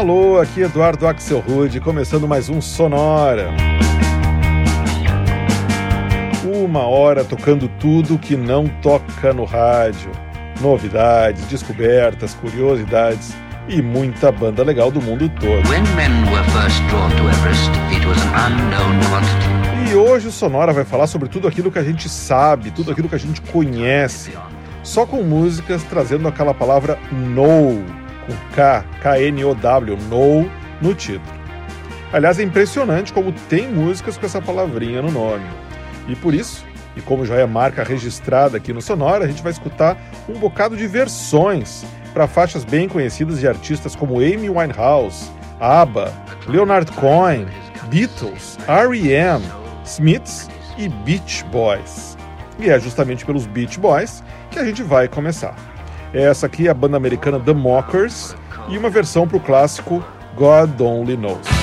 Alô, aqui Eduardo Axel Rude, começando mais um Sonora. Uma hora tocando tudo que não toca no rádio. Novidades, descobertas, curiosidades e muita banda legal do mundo todo. E hoje o Sonora vai falar sobre tudo aquilo que a gente sabe, tudo aquilo que a gente conhece, só com músicas trazendo aquela palavra know, com K, K-N-O-W, know, no título. Aliás, é impressionante como tem músicas com essa palavrinha no nome. E por isso, e como já é marca registrada aqui no Sonora, a gente vai escutar um bocado de versões para faixas bem conhecidas de artistas como Amy Winehouse, ABBA, Leonard Cohen, Beatles, R.E.M., Smiths e Beach Boys. E é justamente pelos Beach Boys que a gente vai começar. Essa aqui é a banda americana The Mockers e uma versão para o clássico God Only Knows.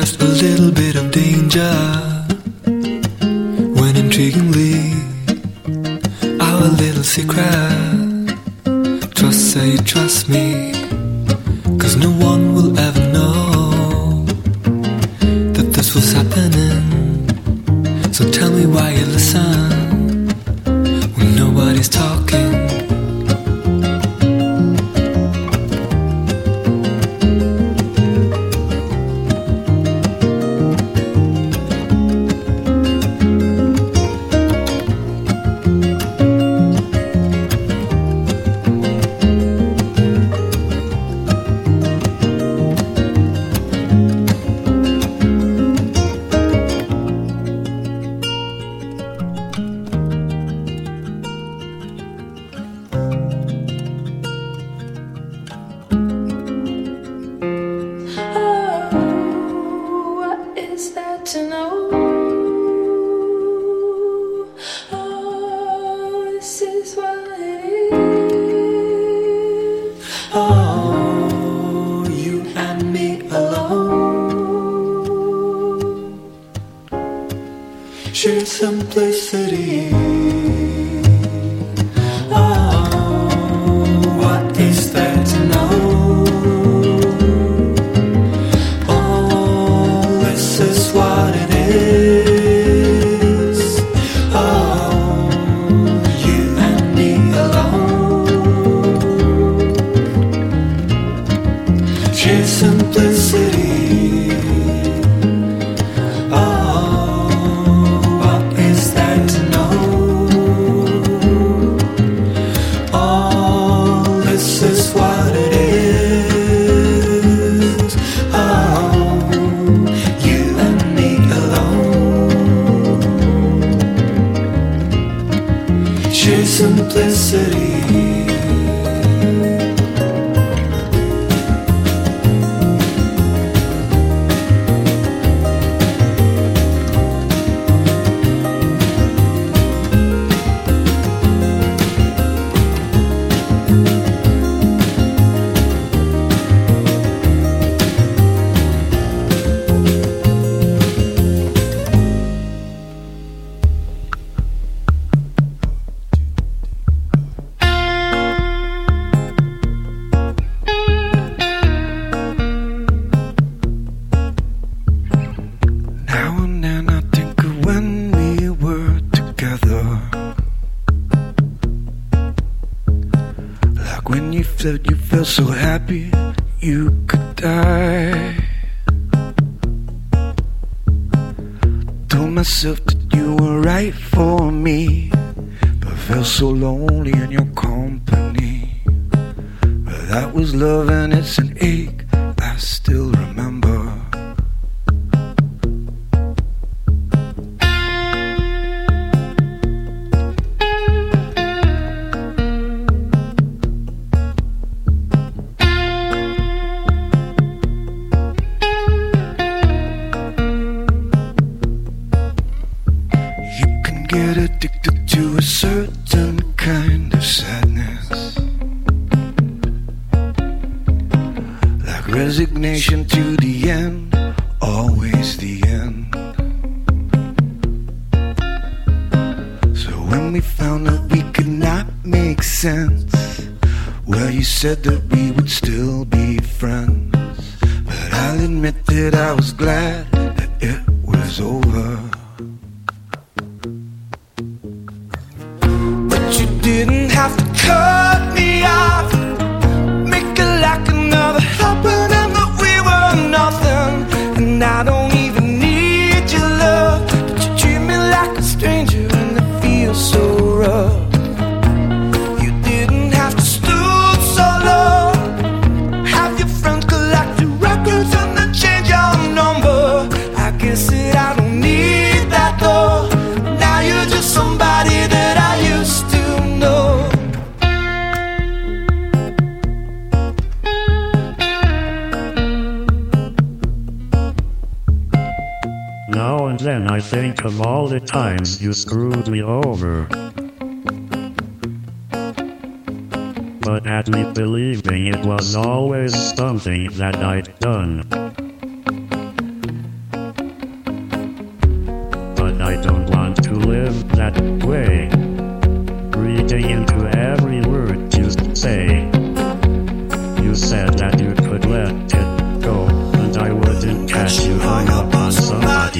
just a little bit of danger when intriguingly our little secret. Trust say, trust me. noche santo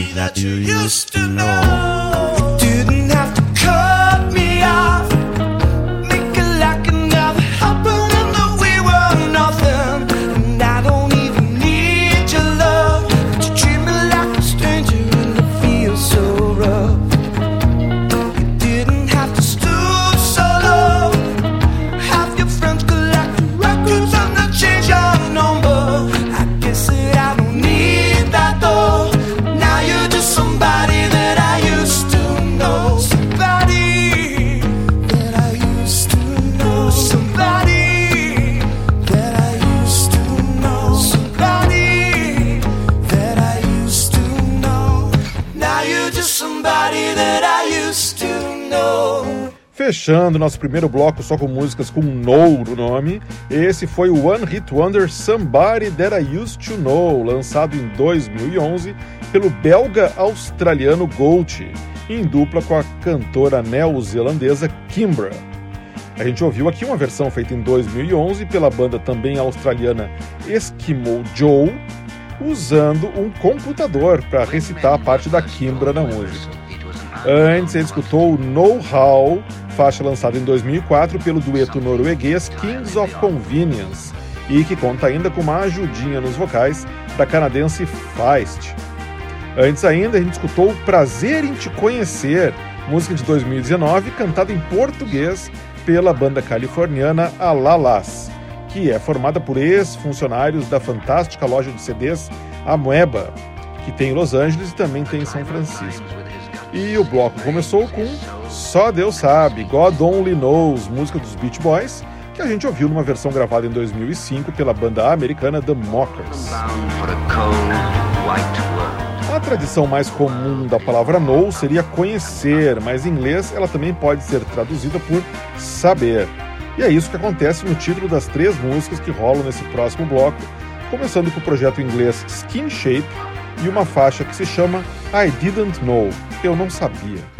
that you used to know. Fechando nosso primeiro bloco só com músicas com No no nome, esse foi o One Hit Wonder Somebody That I Used to Know, lançado em 2011 pelo belga-australiano Gold, em dupla com a cantora neozelandesa Kimbra. A gente ouviu aqui uma versão feita em 2011 pela banda também australiana Eskimo Joe, usando um computador para recitar a parte da Kimbra na música. Antes, ele escutou Know How, faixa lançada em 2004 pelo dueto norueguês Kings of Convenience, e que conta ainda com uma ajudinha nos vocais da canadense Feist. Antes ainda, a gente escutou Prazer em Te Conhecer, música de 2019, cantada em português pela banda californiana Alalas, que é formada por ex-funcionários da fantástica loja de CDs Amoeba, que tem em Los Angeles e também tem em São Francisco. E o bloco começou com Só Deus Sabe, God Only Knows, música dos Beach Boys, que a gente ouviu numa versão gravada em 2005 pela banda americana The Mockers. A tradição mais comum da palavra know seria conhecer, mas em inglês ela também pode ser traduzida por saber. E é isso que acontece no título das três músicas que rolam nesse próximo bloco, começando com o projeto inglês Skin Shape e uma faixa que se chama I Didn't Know, eu não sabia.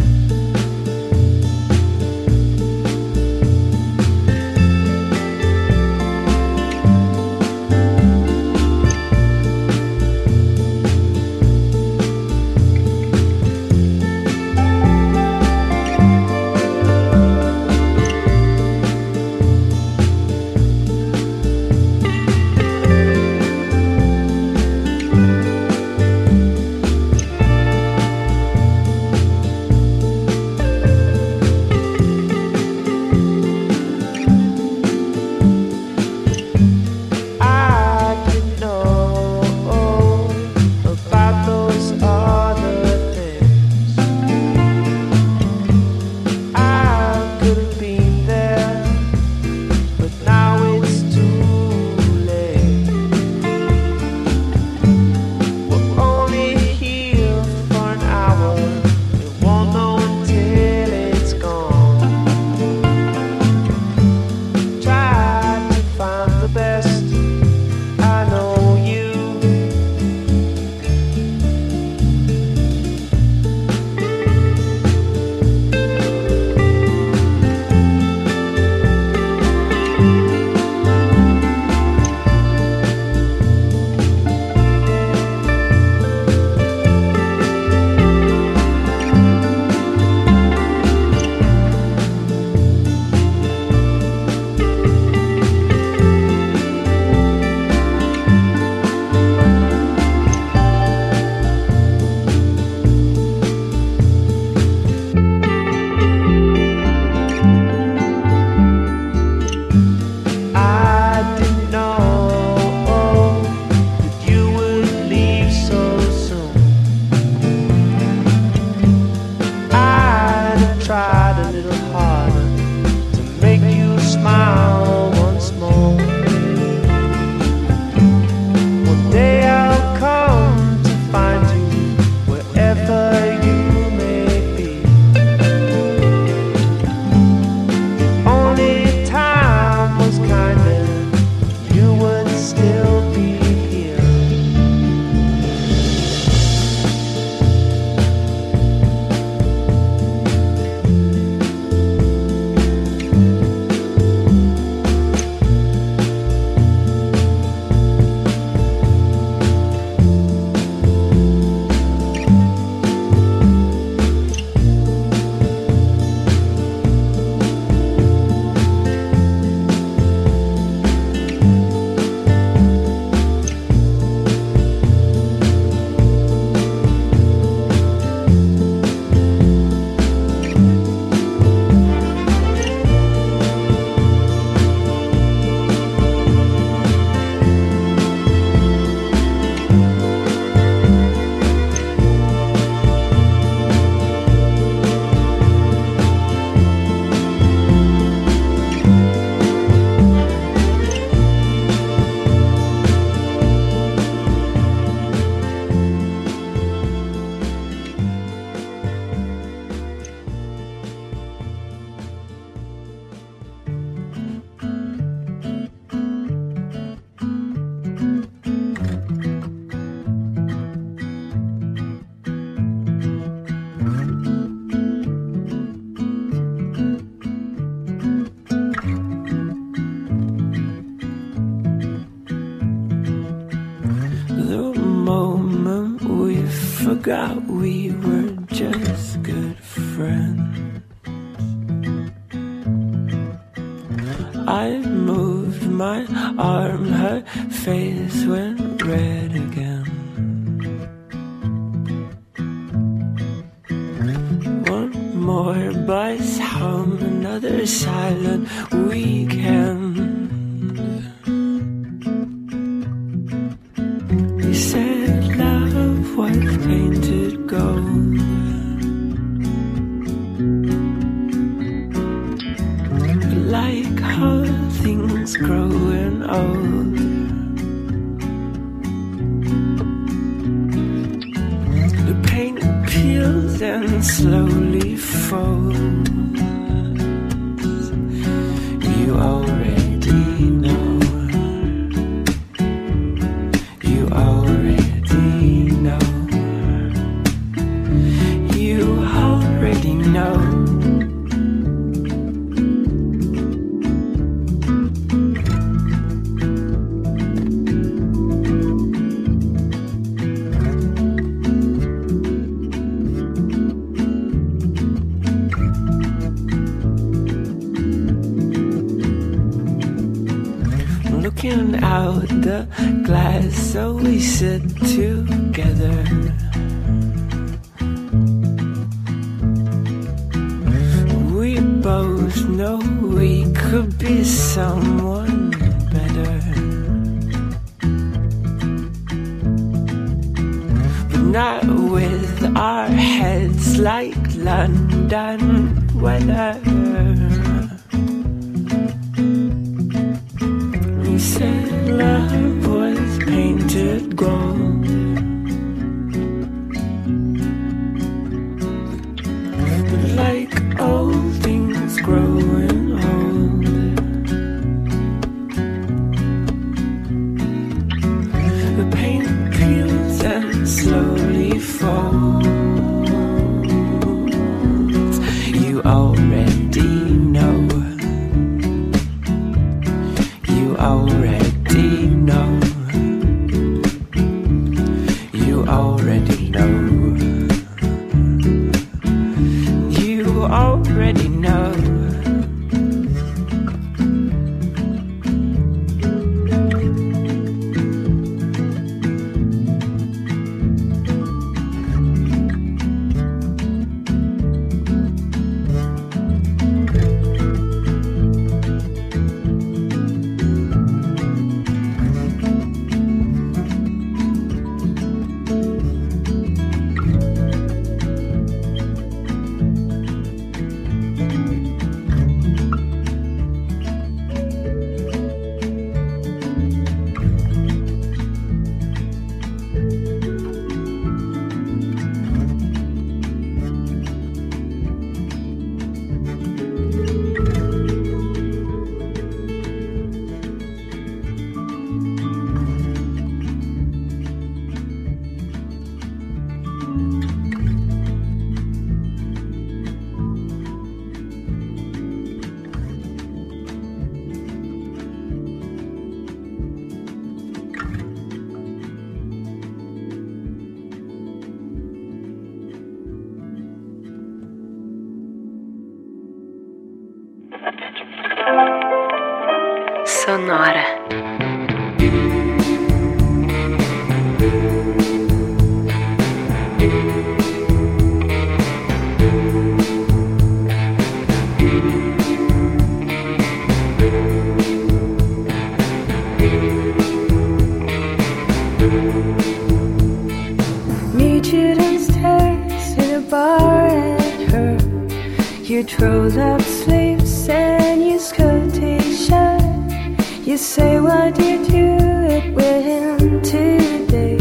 say, why did you it with today?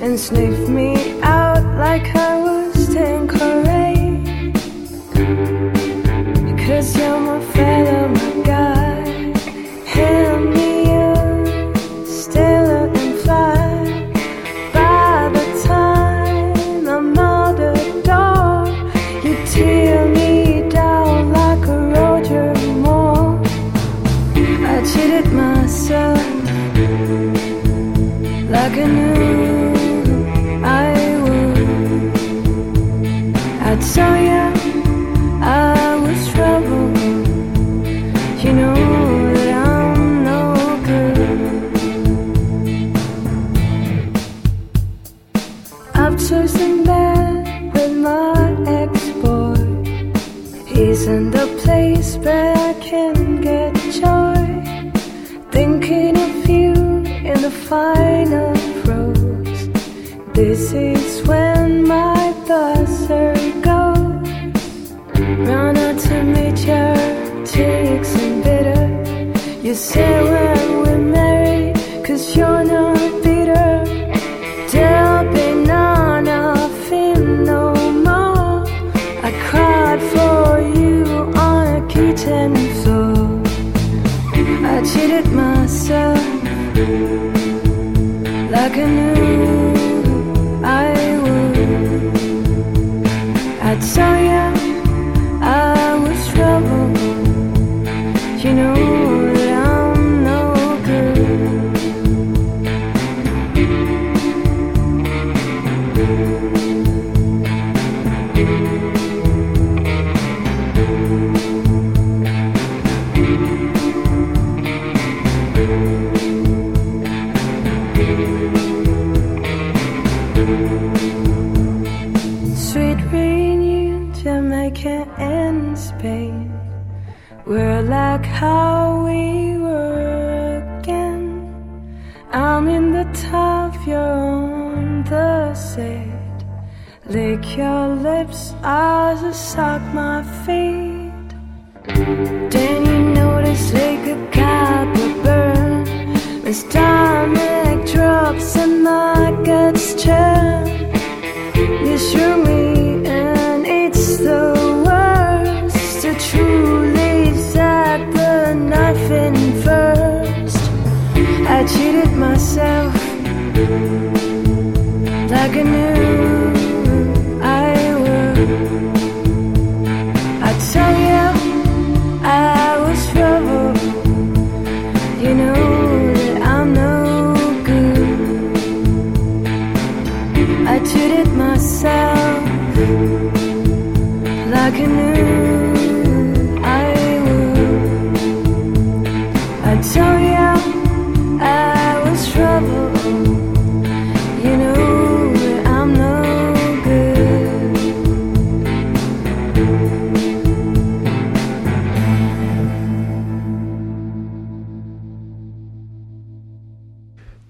And sniff me out like I was ten Cause you're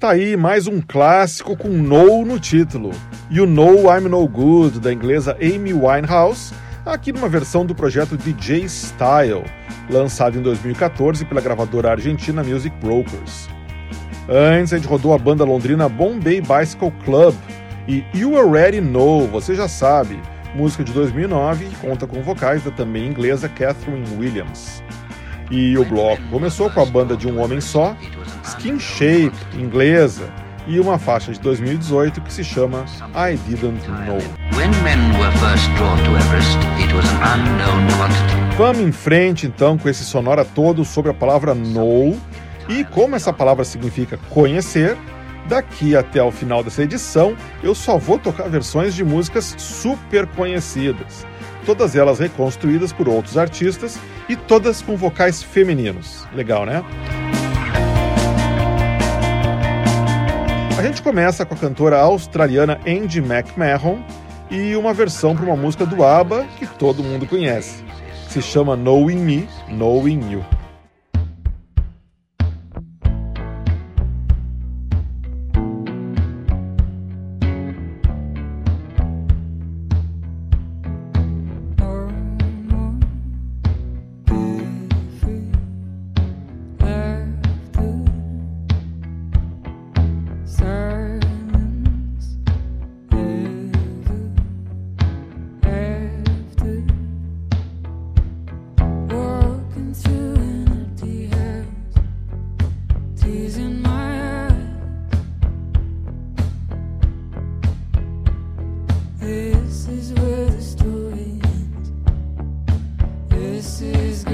Tá aí mais um clássico com No no título. You Know I'm No Good, da inglesa Amy Winehouse, aqui numa versão do projeto DJ Style, lançado em 2014 pela gravadora argentina Music Brokers. Antes a gente rodou a banda londrina Bombay Bicycle Club e You Already Know, você já sabe, música de 2009 que conta com vocais da também inglesa Catherine Williams. E o bloco começou com a banda de um homem só, Skin Shape, inglesa, e uma faixa de 2018 que se chama I Didn't Know. Vamos em frente então com esse sonora todo sobre a palavra know e como essa palavra significa conhecer. Daqui até o final dessa edição, eu só vou tocar versões de músicas super conhecidas, todas elas reconstruídas por outros artistas e todas com vocais femininos. Legal, né? A gente começa com a cantora australiana Andy McMahon e uma versão para uma música do ABBA que todo mundo conhece. Se chama Knowing Me, Knowing You. This is where the story ends. This is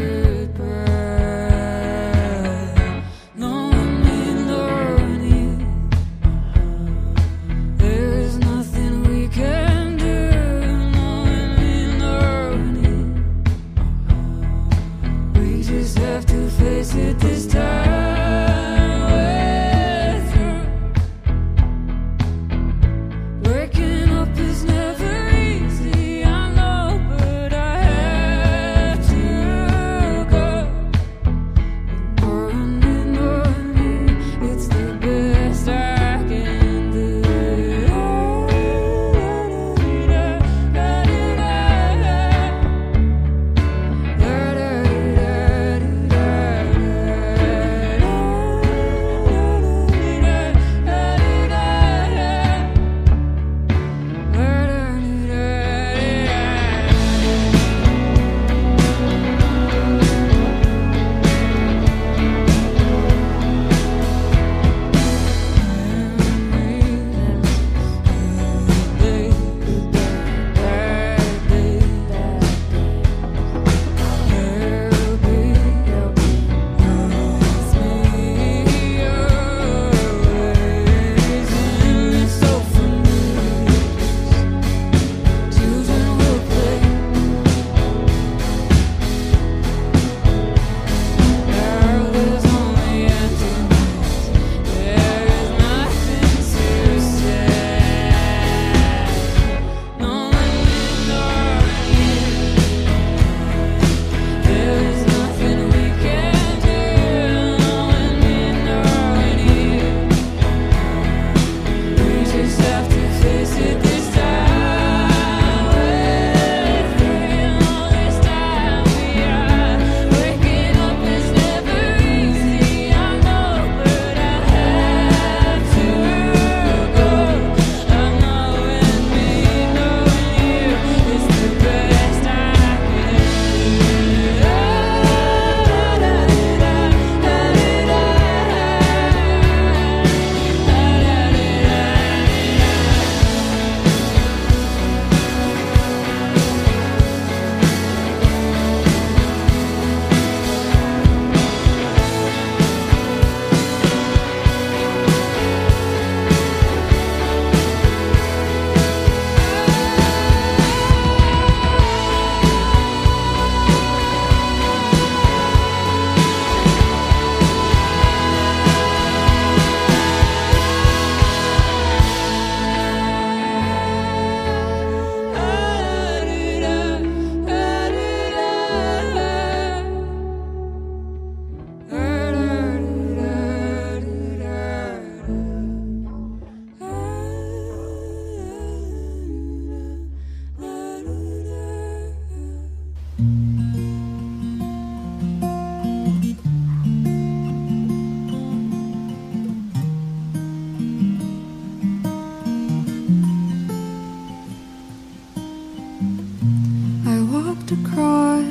to cross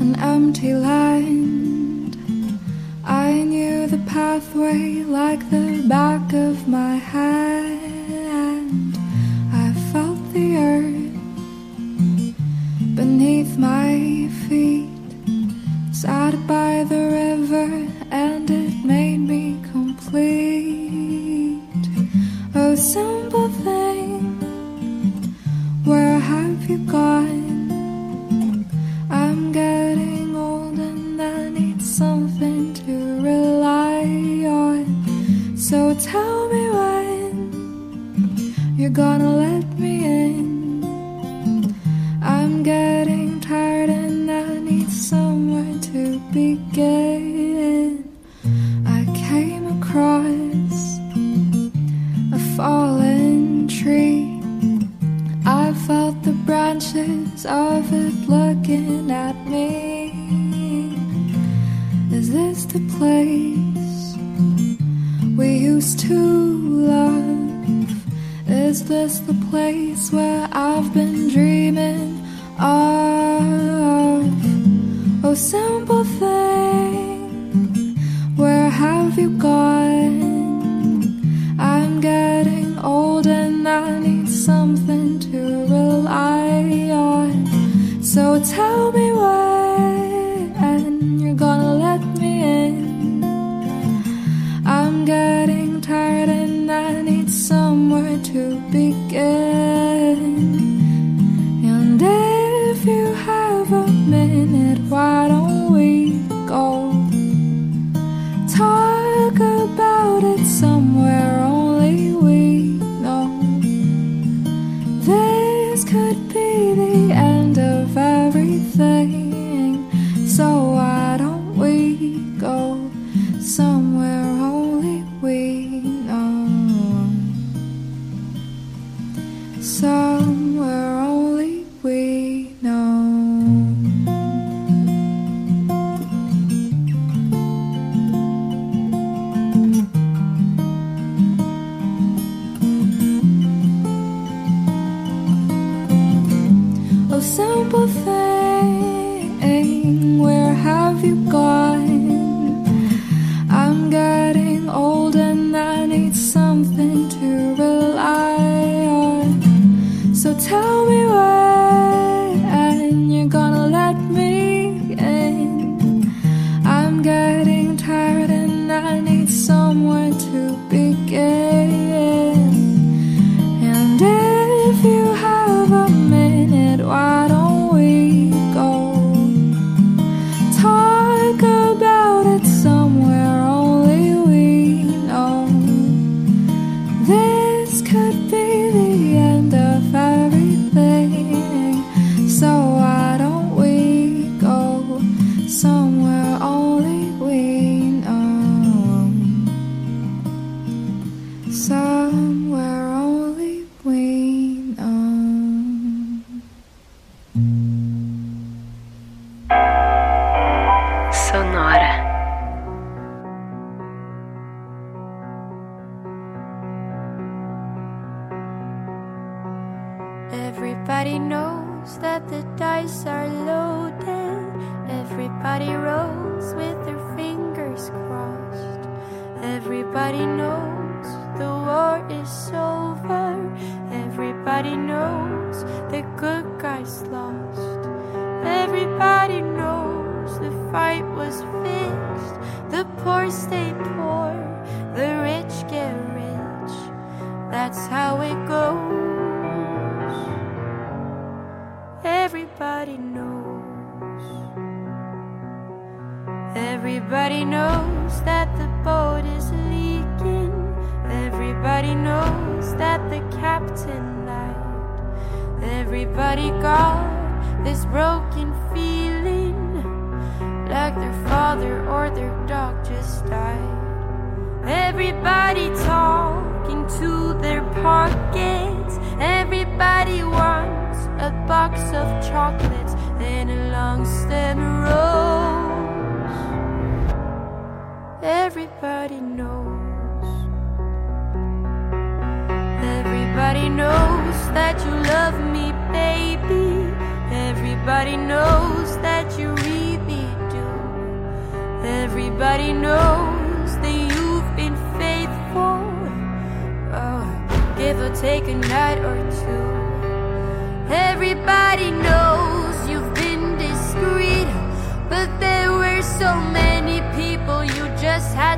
an empty land. I knew the pathway like the back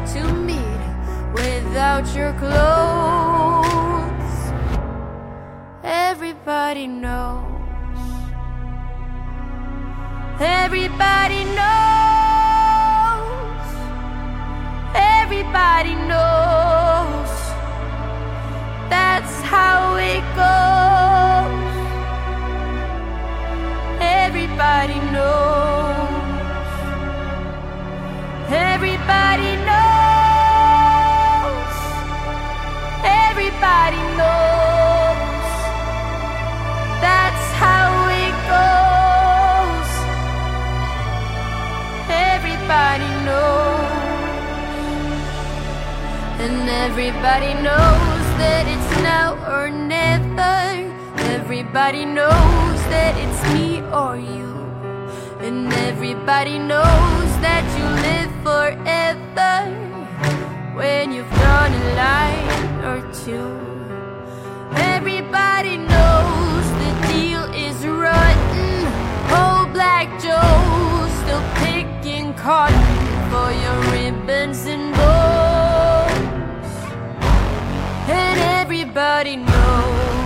to meet without your clothes. Everybody knows. Everybody knows. Everybody knows. That's how it goes. Everybody knows. Everybody knows that it's now or never. Everybody knows that it's me or you. And everybody knows that you live forever when you've done a line or two. Everybody knows the deal is rotten. Old Black Joe's still picking cotton for your ribbons and bows. And everybody knows.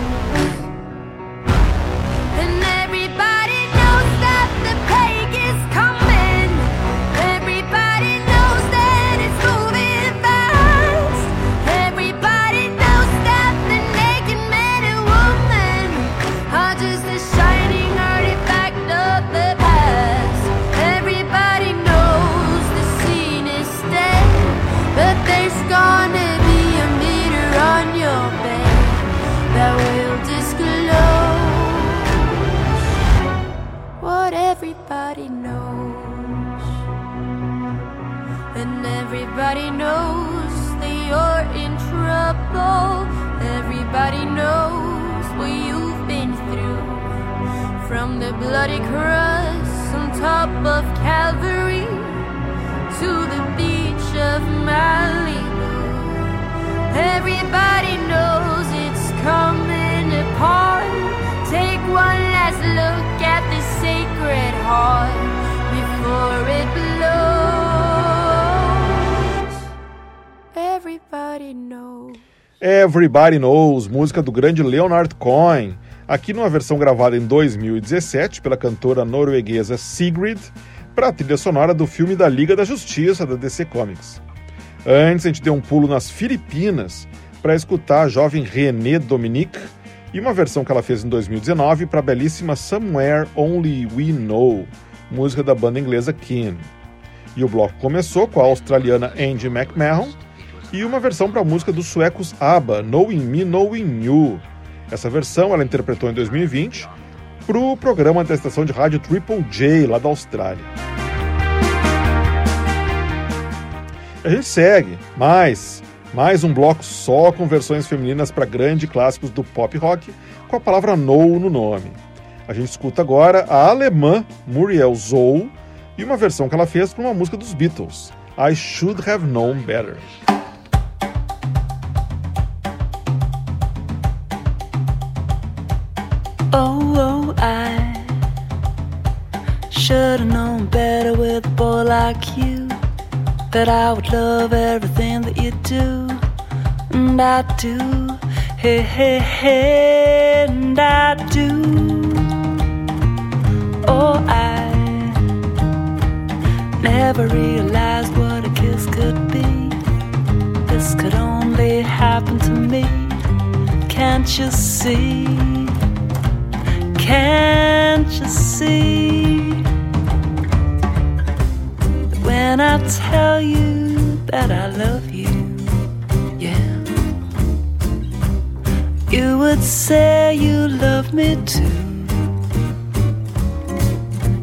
Knows what you've been through. From the bloody cross on top of Calvary to the beach of Malibu. Everybody knows it's coming apart. Take one last look at the sacred heart before it blows. Everybody knows. Everybody Knows, música do grande Leonard Cohen, aqui numa versão gravada em 2017 pela cantora norueguesa Sigrid, para a trilha sonora do filme da Liga da Justiça da DC Comics. Antes, a gente deu um pulo nas Filipinas para escutar a jovem René Dominique e uma versão que ela fez em 2019 para a belíssima Somewhere Only We Know, música da banda inglesa Keen. E o bloco começou com a australiana Angie McMahon e uma versão para a música dos suecos ABBA, Knowing Me, Knowing You. Essa versão ela interpretou em 2020 para o programa da estação de rádio Triple J, lá da Austrália. A gente segue, mais, mais um bloco só com versões femininas para grandes clássicos do pop rock, com a palavra no no nome. A gente escuta agora a alemã Muriel Zoll e uma versão que ela fez para uma música dos Beatles, I Should Have Known Better. Oh, I should have known better with a boy like you. That I would love everything that you do. And I do. Hey, hey, hey, and I do. Oh, I never realized what a kiss could be. This could only happen to me. Can't you see? Can't you see that when I tell you that I love you, yeah, you would say you love me too.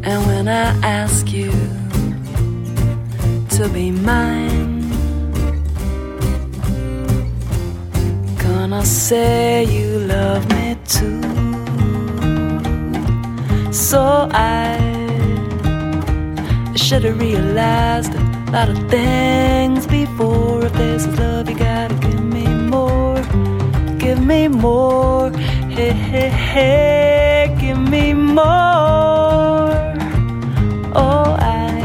And when I ask you to be mine, gonna say you love me too. So I should have realized a lot of things before. If this is love, you gotta give me more. Give me more. Hey, hey, hey, give me more. Oh, I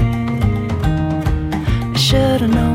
should have known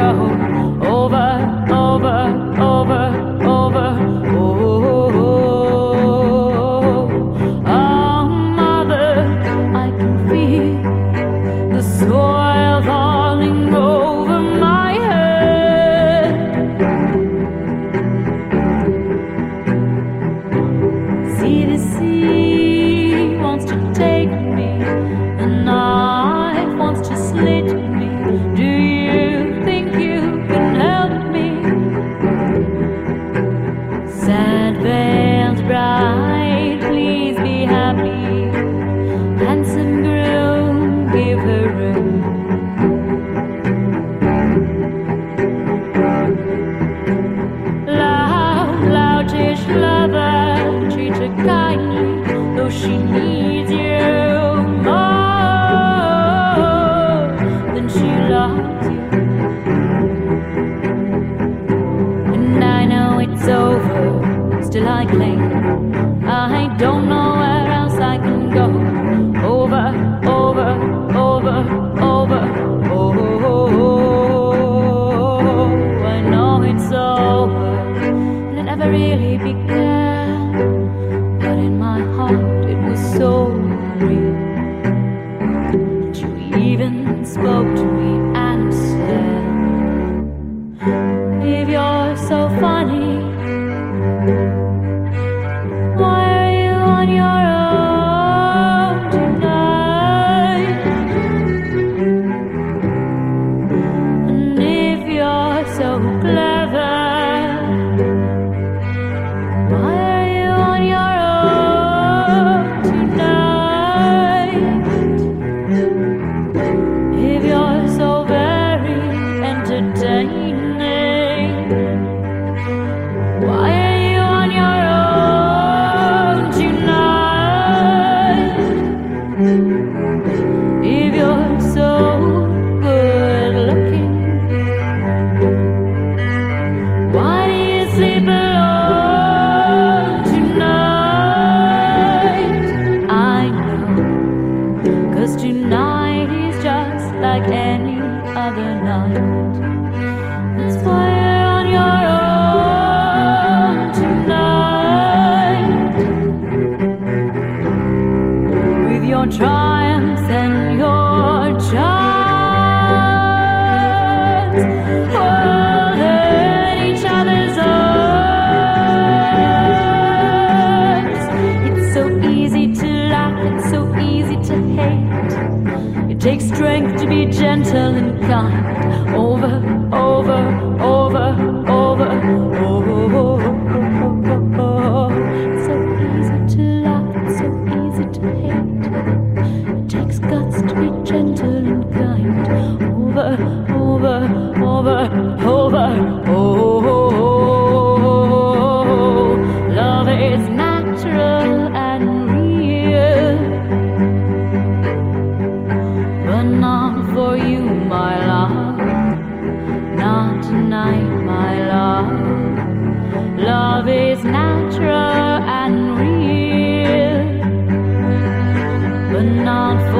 Oh.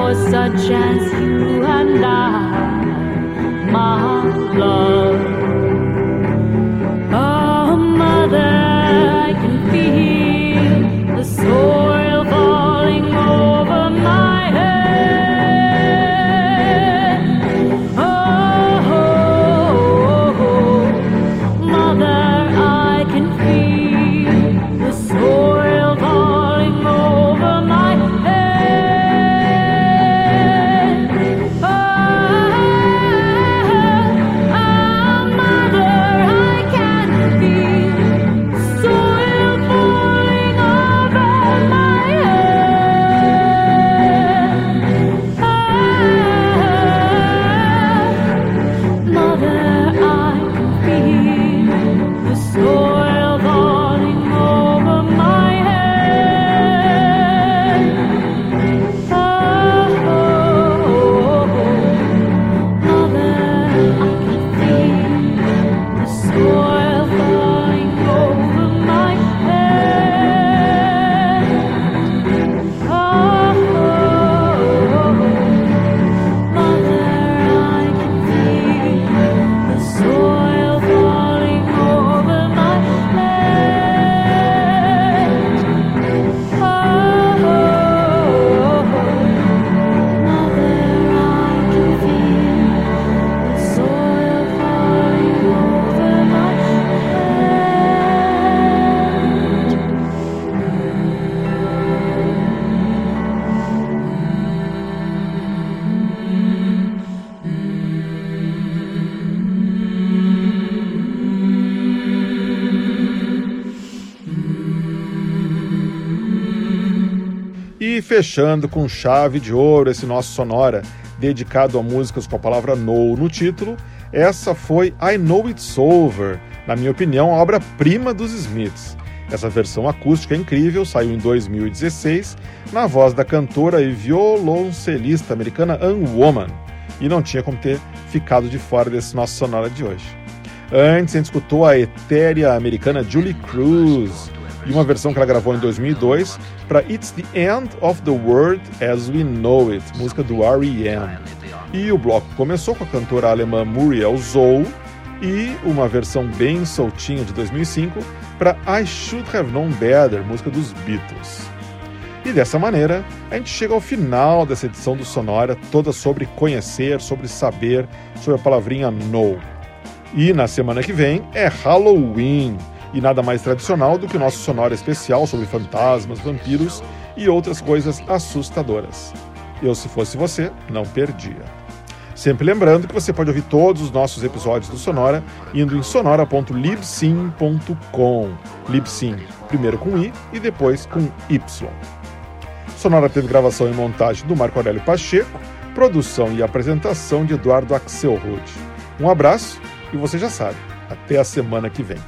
for such as you and I, my love. Oh, mother, I can feel the soul. Fechando com chave de ouro esse nosso sonora dedicado a músicas com a palavra no no título, essa foi I Know It's Over, na minha opinião, a obra-prima dos Smiths. Essa versão acústica incrível saiu em 2016 na voz da cantora e violoncelista americana Ann Woman e não tinha como ter ficado de fora desse nosso sonora de hoje. Antes, a gente escutou a etérea americana Julie Cruz e uma versão que ela gravou em 2002 para It's the End of the World as We Know It, música do R.E.M. E o bloco começou com a cantora alemã Muriel Zoll e uma versão bem soltinha de 2005 para I Should Have Known Better, música dos Beatles. E dessa maneira, a gente chega ao final dessa edição do Sonora, toda sobre conhecer, sobre saber, sobre a palavrinha know. E na semana que vem é Halloween, e nada mais tradicional do que o nosso Sonora especial sobre fantasmas, vampiros e outras coisas assustadoras. Eu, se fosse você, não perdia. Sempre lembrando que você pode ouvir todos os nossos episódios do Sonora indo em sonora.libsim.com. Libsim, primeiro com I e depois com Y. Sonora teve gravação e montagem do Marco Aurélio Pacheco, produção e apresentação de Eduardo Axelrod. Um abraço e você já sabe, até a semana que vem.